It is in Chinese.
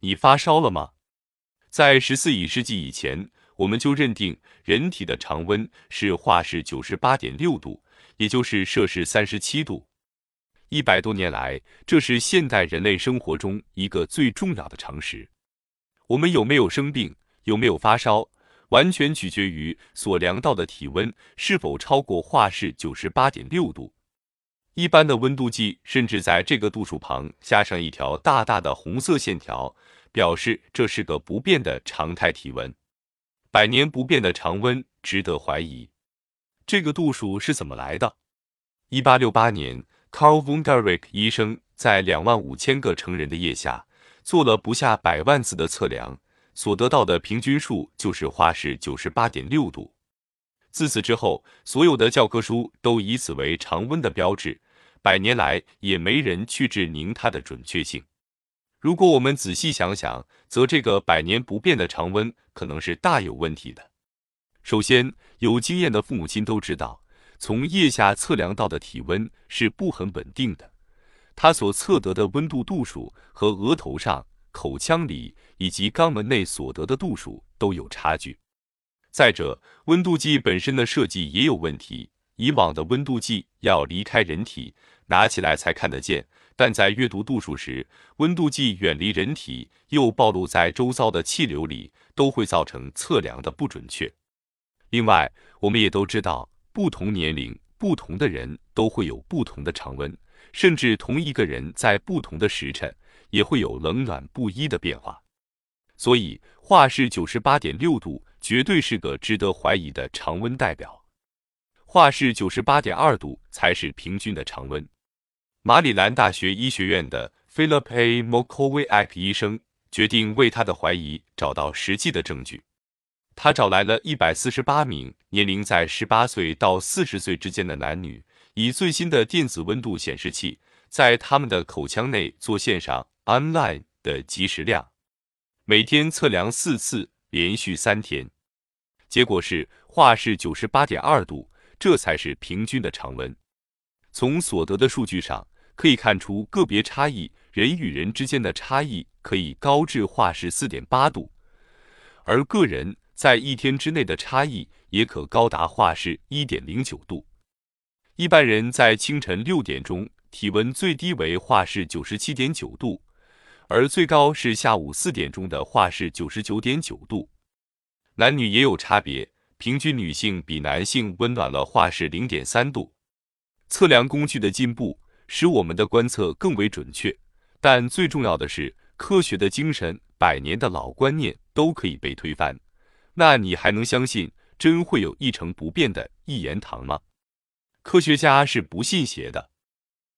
你发烧了吗？在十四亿世纪以前，我们就认定人体的常温是华氏九十八点六度，也就是摄氏三十七度。一百多年来，这是现代人类生活中一个最重要的常识。我们有没有生病，有没有发烧，完全取决于所量到的体温是否超过华氏九十八点六度。一般的温度计甚至在这个度数旁加上一条大大的红色线条，表示这是个不变的常态体温。百年不变的常温值得怀疑。这个度数是怎么来的？一八六八年，Carl von Derrick 医生在两万五千个成人的腋下做了不下百万次的测量，所得到的平均数就是华氏九十八点六度。自此之后，所有的教科书都以此为常温的标志。百年来也没人去质疑它的准确性。如果我们仔细想想，则这个百年不变的常温可能是大有问题的。首先，有经验的父母亲都知道，从腋下测量到的体温是不很稳定的，它所测得的温度度数和额头上、口腔里以及肛门内所得的度数都有差距。再者，温度计本身的设计也有问题。以往的温度计要离开人体，拿起来才看得见，但在阅读度数时，温度计远离人体又暴露在周遭的气流里，都会造成测量的不准确。另外，我们也都知道，不同年龄、不同的人都会有不同的常温，甚至同一个人在不同的时辰也会有冷暖不一的变化。所以，华氏九十八点六度绝对是个值得怀疑的常温代表。华氏九十八点二度才是平均的常温。马里兰大学医学院的 Philip A. Mokowiak 医生决定为他的怀疑找到实际的证据。他找来了一百四十八名年龄在十八岁到四十岁之间的男女，以最新的电子温度显示器在他们的口腔内做线上 online 的即时量，每天测量四次，连续三天。结果是华氏九十八点二度。这才是平均的常温。从所得的数据上可以看出，个别差异，人与人之间的差异可以高至华氏四点八度，而个人在一天之内的差异也可高达华氏一点零九度。一般人在清晨六点钟体温最低为华氏九十七点九度，而最高是下午四点钟的华氏九十九点九度。男女也有差别。平均女性比男性温暖了华氏零点三度。测量工具的进步使我们的观测更为准确，但最重要的是，科学的精神、百年的老观念都可以被推翻。那你还能相信真会有一成不变的一言堂吗？科学家是不信邪的。